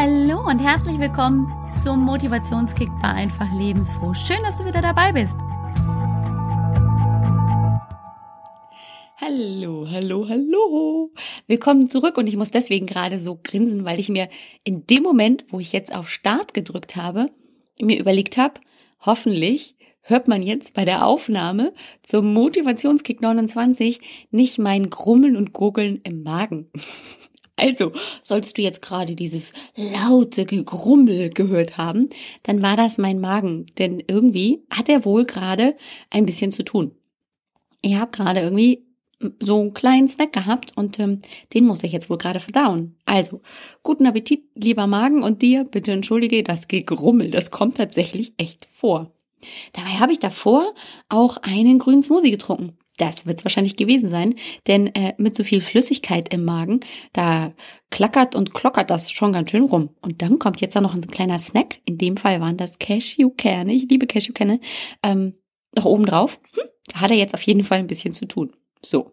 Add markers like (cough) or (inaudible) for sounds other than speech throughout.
Hallo und herzlich willkommen zum Motivationskick bei Einfach Lebensfroh. Schön, dass du wieder dabei bist. Hallo, hallo, hallo. Willkommen zurück und ich muss deswegen gerade so grinsen, weil ich mir in dem Moment, wo ich jetzt auf Start gedrückt habe, mir überlegt habe, hoffentlich hört man jetzt bei der Aufnahme zum Motivationskick 29 nicht mein Grummeln und Gurgeln im Magen. Also, sollst du jetzt gerade dieses laute Gegrummel gehört haben, dann war das mein Magen, denn irgendwie hat er wohl gerade ein bisschen zu tun. Ich habe gerade irgendwie so einen kleinen Snack gehabt und ähm, den muss ich jetzt wohl gerade verdauen. Also, guten Appetit, lieber Magen und dir, bitte entschuldige das Gegrummel, das kommt tatsächlich echt vor. Dabei habe ich davor auch einen grünen Smoothie getrunken. Das wird es wahrscheinlich gewesen sein, denn äh, mit so viel Flüssigkeit im Magen, da klackert und klockert das schon ganz schön rum. Und dann kommt jetzt da noch ein kleiner Snack. In dem Fall waren das Cashewkerne. Ich liebe Cashewkerne. Ähm, noch oben drauf. Hm, da hat er jetzt auf jeden Fall ein bisschen zu tun. So.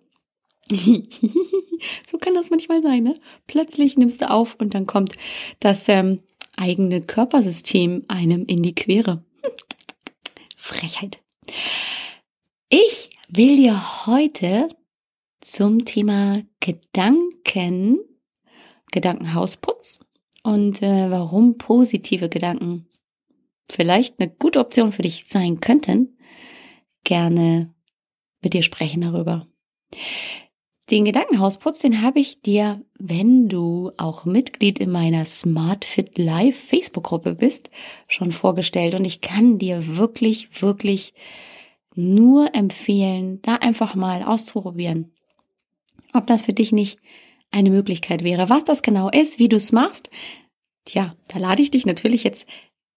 (laughs) so kann das manchmal sein, ne? Plötzlich nimmst du auf und dann kommt das ähm, eigene Körpersystem einem in die Quere. Hm. Frechheit. Ich will dir heute zum Thema Gedanken, Gedankenhausputz und äh, warum positive Gedanken vielleicht eine gute Option für dich sein könnten, gerne mit dir sprechen darüber. Den Gedankenhausputz, den habe ich dir, wenn du auch Mitglied in meiner Smart Fit Live Facebook-Gruppe bist, schon vorgestellt. Und ich kann dir wirklich, wirklich nur empfehlen, da einfach mal auszuprobieren, ob das für dich nicht eine Möglichkeit wäre. Was das genau ist, wie du es machst, tja, da lade ich dich natürlich jetzt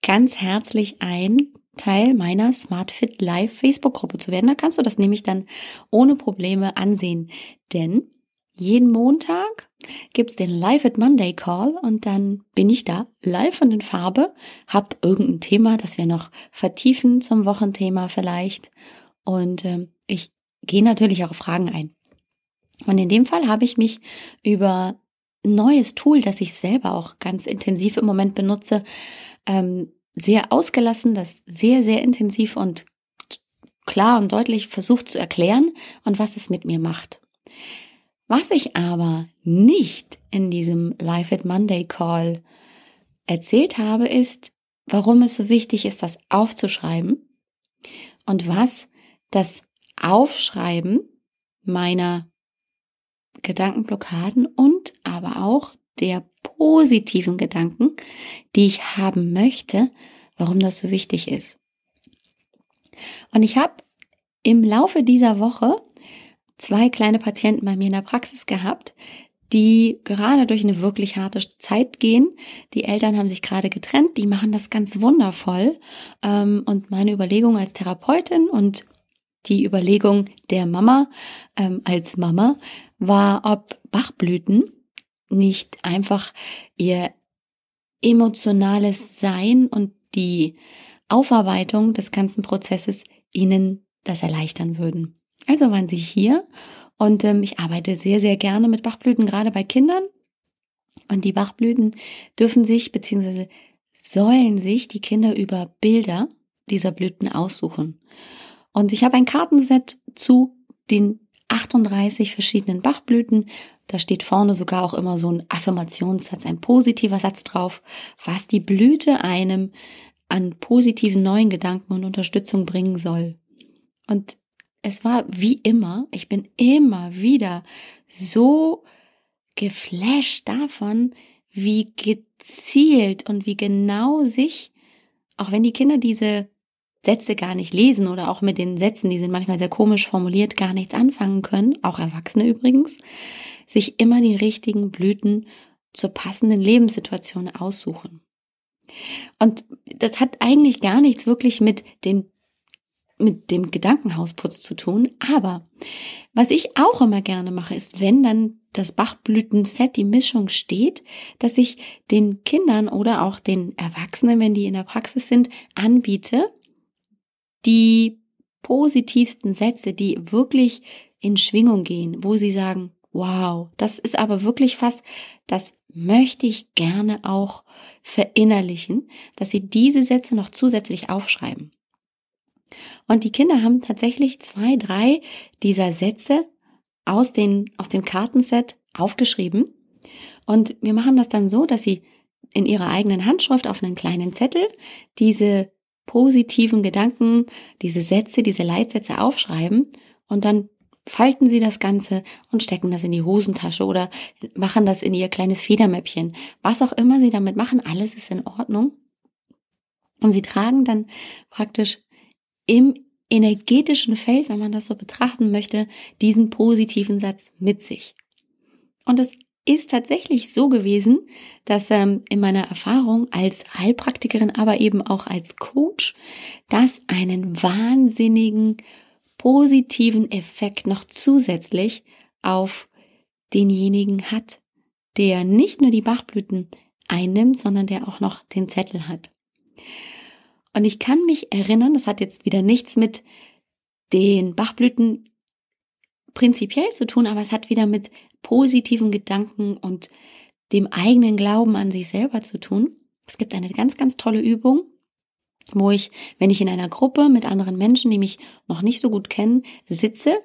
ganz herzlich ein, Teil meiner SmartFit Live Facebook-Gruppe zu werden. Da kannst du das nämlich dann ohne Probleme ansehen. Denn jeden Montag gibt's den Live at Monday Call und dann bin ich da live und in Farbe, hab irgendein Thema, das wir noch vertiefen zum Wochenthema vielleicht. Und ähm, ich gehe natürlich auch auf Fragen ein. Und in dem Fall habe ich mich über ein neues Tool, das ich selber auch ganz intensiv im Moment benutze, ähm, sehr ausgelassen, das sehr, sehr intensiv und klar und deutlich versucht zu erklären und was es mit mir macht. Was ich aber nicht in diesem Live at Monday Call erzählt habe, ist, warum es so wichtig ist, das aufzuschreiben und was das Aufschreiben meiner Gedankenblockaden und aber auch der positiven Gedanken, die ich haben möchte, warum das so wichtig ist. Und ich habe im Laufe dieser Woche zwei kleine Patienten bei mir in der Praxis gehabt, die gerade durch eine wirklich harte Zeit gehen. Die Eltern haben sich gerade getrennt, die machen das ganz wundervoll. Ähm, und meine Überlegung als Therapeutin und die Überlegung der Mama ähm, als Mama war, ob Bachblüten nicht einfach ihr emotionales Sein und die Aufarbeitung des ganzen Prozesses ihnen das erleichtern würden. Also waren sie hier und ähm, ich arbeite sehr, sehr gerne mit Bachblüten, gerade bei Kindern. Und die Bachblüten dürfen sich beziehungsweise sollen sich die Kinder über Bilder dieser Blüten aussuchen. Und ich habe ein Kartenset zu den 38 verschiedenen Bachblüten. Da steht vorne sogar auch immer so ein Affirmationssatz, ein positiver Satz drauf, was die Blüte einem an positiven neuen Gedanken und Unterstützung bringen soll. Und es war wie immer, ich bin immer wieder so geflasht davon, wie gezielt und wie genau sich, auch wenn die Kinder diese Sätze gar nicht lesen oder auch mit den Sätzen, die sind manchmal sehr komisch formuliert, gar nichts anfangen können, auch Erwachsene übrigens, sich immer die richtigen Blüten zur passenden Lebenssituation aussuchen. Und das hat eigentlich gar nichts wirklich mit dem mit dem Gedankenhausputz zu tun. Aber was ich auch immer gerne mache, ist, wenn dann das Bachblütenset, die Mischung steht, dass ich den Kindern oder auch den Erwachsenen, wenn die in der Praxis sind, anbiete, die positivsten Sätze, die wirklich in Schwingung gehen, wo sie sagen, wow, das ist aber wirklich was, das möchte ich gerne auch verinnerlichen, dass sie diese Sätze noch zusätzlich aufschreiben. Und die Kinder haben tatsächlich zwei, drei dieser Sätze aus, den, aus dem Kartenset aufgeschrieben. Und wir machen das dann so, dass sie in ihrer eigenen Handschrift auf einen kleinen Zettel diese positiven Gedanken, diese Sätze, diese Leitsätze aufschreiben und dann falten sie das Ganze und stecken das in die Hosentasche oder machen das in ihr kleines Federmäppchen. Was auch immer sie damit machen, alles ist in Ordnung. Und sie tragen dann praktisch im energetischen Feld, wenn man das so betrachten möchte, diesen positiven Satz mit sich. Und es ist tatsächlich so gewesen, dass ähm, in meiner Erfahrung als Heilpraktikerin, aber eben auch als Coach, das einen wahnsinnigen positiven Effekt noch zusätzlich auf denjenigen hat, der nicht nur die Bachblüten einnimmt, sondern der auch noch den Zettel hat. Und ich kann mich erinnern, das hat jetzt wieder nichts mit den Bachblüten prinzipiell zu tun, aber es hat wieder mit positiven Gedanken und dem eigenen Glauben an sich selber zu tun. Es gibt eine ganz, ganz tolle Übung, wo ich, wenn ich in einer Gruppe mit anderen Menschen, die mich noch nicht so gut kennen, sitze,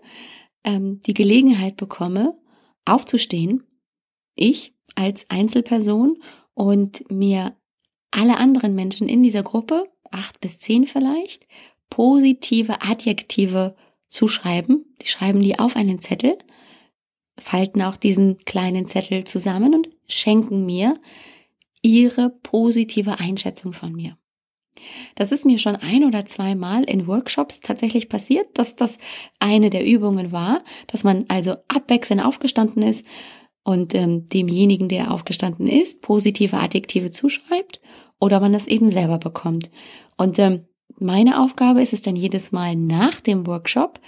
ähm, die Gelegenheit bekomme, aufzustehen, ich als Einzelperson und mir alle anderen Menschen in dieser Gruppe, acht bis zehn vielleicht, positive Adjektive zuschreiben. Die schreiben die auf einen Zettel falten auch diesen kleinen Zettel zusammen und schenken mir ihre positive Einschätzung von mir. Das ist mir schon ein oder zweimal in Workshops tatsächlich passiert, dass das eine der Übungen war, dass man also abwechselnd aufgestanden ist und ähm, demjenigen, der aufgestanden ist, positive Adjektive zuschreibt oder man das eben selber bekommt. Und ähm, meine Aufgabe ist es dann jedes Mal nach dem Workshop,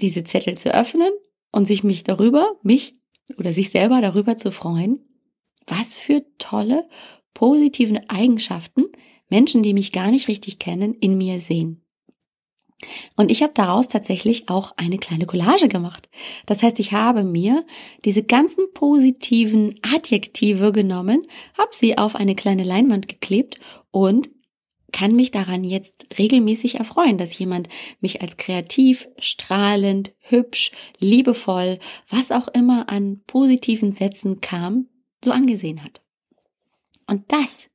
diese Zettel zu öffnen und sich mich darüber, mich oder sich selber darüber zu freuen, was für tolle, positive Eigenschaften Menschen, die mich gar nicht richtig kennen, in mir sehen. Und ich habe daraus tatsächlich auch eine kleine Collage gemacht. Das heißt, ich habe mir diese ganzen positiven Adjektive genommen, habe sie auf eine kleine Leinwand geklebt und kann mich daran jetzt regelmäßig erfreuen, dass jemand mich als kreativ, strahlend, hübsch, liebevoll, was auch immer an positiven Sätzen kam, so angesehen hat. Und das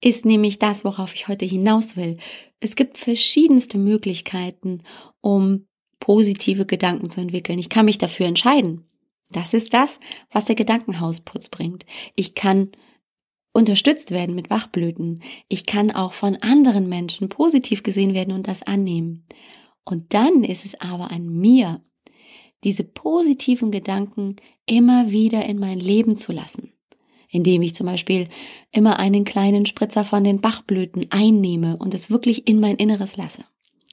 ist nämlich das, worauf ich heute hinaus will. Es gibt verschiedenste Möglichkeiten, um positive Gedanken zu entwickeln. Ich kann mich dafür entscheiden. Das ist das, was der Gedankenhausputz bringt. Ich kann unterstützt werden mit Wachblüten. Ich kann auch von anderen Menschen positiv gesehen werden und das annehmen. Und dann ist es aber an mir, diese positiven Gedanken immer wieder in mein Leben zu lassen, indem ich zum Beispiel immer einen kleinen Spritzer von den Bachblüten einnehme und es wirklich in mein Inneres lasse.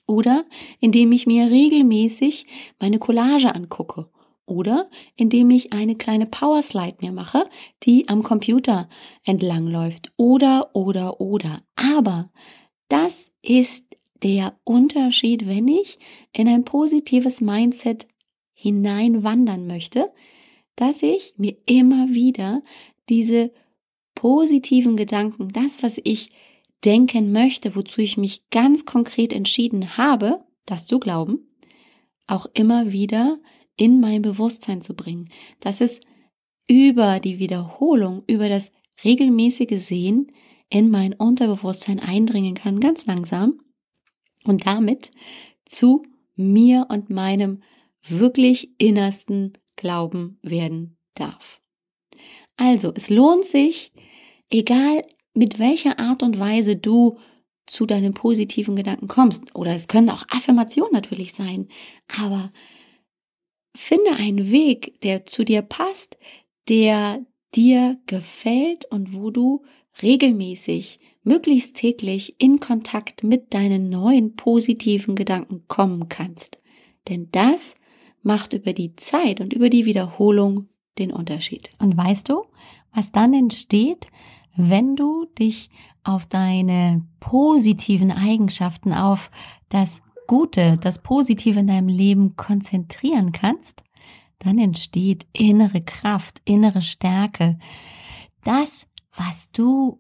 Oder indem ich mir regelmäßig meine Collage angucke oder indem ich eine kleine Powerslide mir mache, die am Computer entlang läuft. Oder, oder, oder. Aber das ist der Unterschied, wenn ich in ein positives Mindset hineinwandern möchte, dass ich mir immer wieder diese positiven Gedanken, das, was ich denken möchte, wozu ich mich ganz konkret entschieden habe, das zu glauben, auch immer wieder in mein Bewusstsein zu bringen, dass es über die Wiederholung, über das regelmäßige Sehen in mein Unterbewusstsein eindringen kann, ganz langsam und damit zu mir und meinem wirklich innersten Glauben werden darf. Also, es lohnt sich, egal mit welcher Art und Weise du zu deinen positiven Gedanken kommst, oder es können auch Affirmationen natürlich sein, aber Finde einen Weg, der zu dir passt, der dir gefällt und wo du regelmäßig, möglichst täglich in Kontakt mit deinen neuen positiven Gedanken kommen kannst. Denn das macht über die Zeit und über die Wiederholung den Unterschied. Und weißt du, was dann entsteht, wenn du dich auf deine positiven Eigenschaften, auf das Gute, das Positive in deinem Leben konzentrieren kannst, dann entsteht innere Kraft, innere Stärke. Das, was du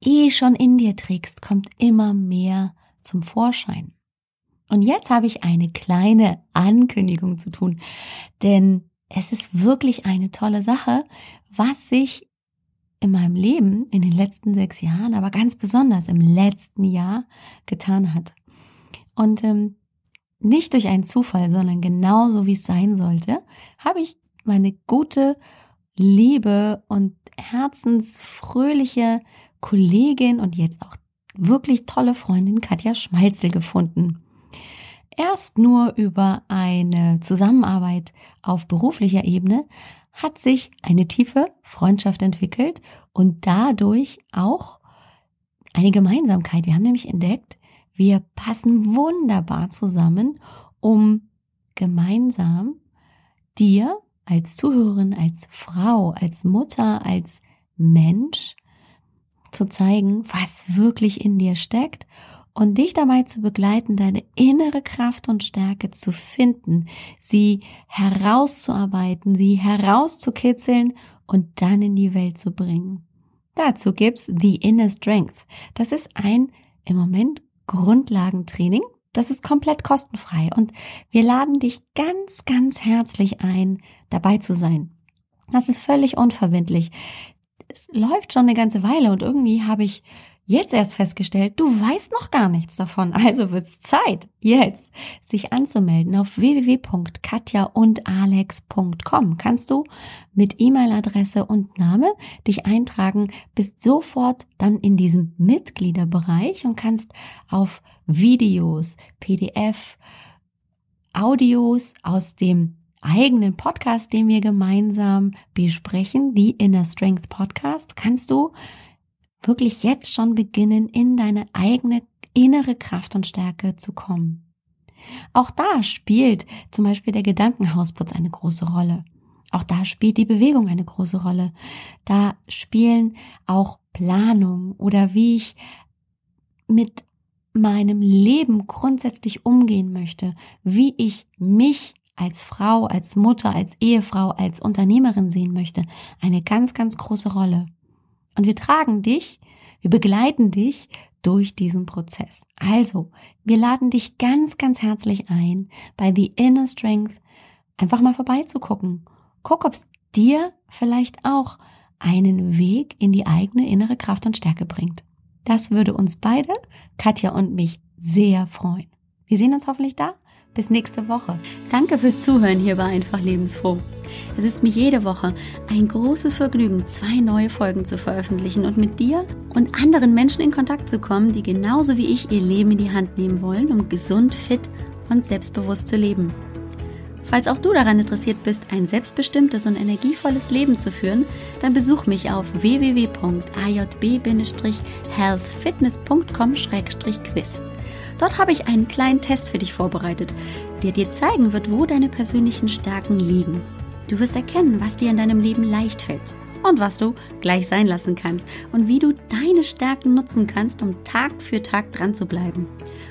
eh schon in dir trägst, kommt immer mehr zum Vorschein. Und jetzt habe ich eine kleine Ankündigung zu tun, denn es ist wirklich eine tolle Sache, was sich in meinem Leben in den letzten sechs Jahren, aber ganz besonders im letzten Jahr getan hat. Und ähm, nicht durch einen Zufall, sondern genauso wie es sein sollte, habe ich meine gute, liebe und herzensfröhliche Kollegin und jetzt auch wirklich tolle Freundin Katja Schmalzel gefunden. Erst nur über eine Zusammenarbeit auf beruflicher Ebene hat sich eine tiefe Freundschaft entwickelt und dadurch auch eine Gemeinsamkeit. Wir haben nämlich entdeckt, wir passen wunderbar zusammen, um gemeinsam dir als Zuhörerin, als Frau, als Mutter, als Mensch zu zeigen, was wirklich in dir steckt und dich dabei zu begleiten, deine innere Kraft und Stärke zu finden, sie herauszuarbeiten, sie herauszukitzeln und dann in die Welt zu bringen. Dazu gibt's The Inner Strength. Das ist ein im Moment Grundlagentraining. Das ist komplett kostenfrei und wir laden dich ganz, ganz herzlich ein, dabei zu sein. Das ist völlig unverbindlich. Es läuft schon eine ganze Weile und irgendwie habe ich jetzt erst festgestellt, du weißt noch gar nichts davon. (laughs) Also wird's Zeit, jetzt sich anzumelden auf www.katjaundalex.com. Kannst du mit E-Mail-Adresse und Name dich eintragen, bist sofort dann in diesem Mitgliederbereich und kannst auf Videos, PDF, Audios aus dem eigenen Podcast, den wir gemeinsam besprechen, die Inner Strength Podcast, kannst du wirklich jetzt schon beginnen, in deine eigene innere Kraft und Stärke zu kommen. Auch da spielt zum Beispiel der Gedankenhausputz eine große Rolle. Auch da spielt die Bewegung eine große Rolle. Da spielen auch Planung oder wie ich mit meinem Leben grundsätzlich umgehen möchte, wie ich mich als Frau, als Mutter, als Ehefrau, als Unternehmerin sehen möchte, eine ganz, ganz große Rolle. Und wir tragen dich, wir begleiten dich durch diesen Prozess. Also, wir laden dich ganz, ganz herzlich ein, bei The Inner Strength einfach mal vorbeizugucken. Guck, ob es dir vielleicht auch einen Weg in die eigene innere Kraft und Stärke bringt. Das würde uns beide, Katja und mich, sehr freuen. Wir sehen uns hoffentlich da. Bis nächste Woche. Danke fürs Zuhören hier bei Einfach Lebensfroh. Es ist mir jede Woche ein großes Vergnügen, zwei neue Folgen zu veröffentlichen und mit dir und anderen Menschen in Kontakt zu kommen, die genauso wie ich ihr Leben in die Hand nehmen wollen, um gesund, fit und selbstbewusst zu leben. Falls auch du daran interessiert bist, ein selbstbestimmtes und energievolles Leben zu führen, dann besuch mich auf www.ajb-healthfitness.com-quiz. Dort habe ich einen kleinen Test für dich vorbereitet, der dir zeigen wird, wo deine persönlichen Stärken liegen. Du wirst erkennen, was dir in deinem Leben leicht fällt und was du gleich sein lassen kannst und wie du deine Stärken nutzen kannst, um Tag für Tag dran zu bleiben.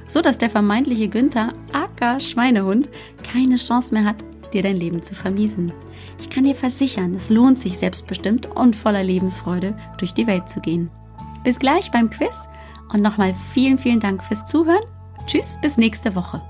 So dass der vermeintliche Günther, aka Schweinehund, keine Chance mehr hat, dir dein Leben zu vermiesen. Ich kann dir versichern, es lohnt sich selbstbestimmt und voller Lebensfreude durch die Welt zu gehen. Bis gleich beim Quiz und nochmal vielen, vielen Dank fürs Zuhören. Tschüss, bis nächste Woche.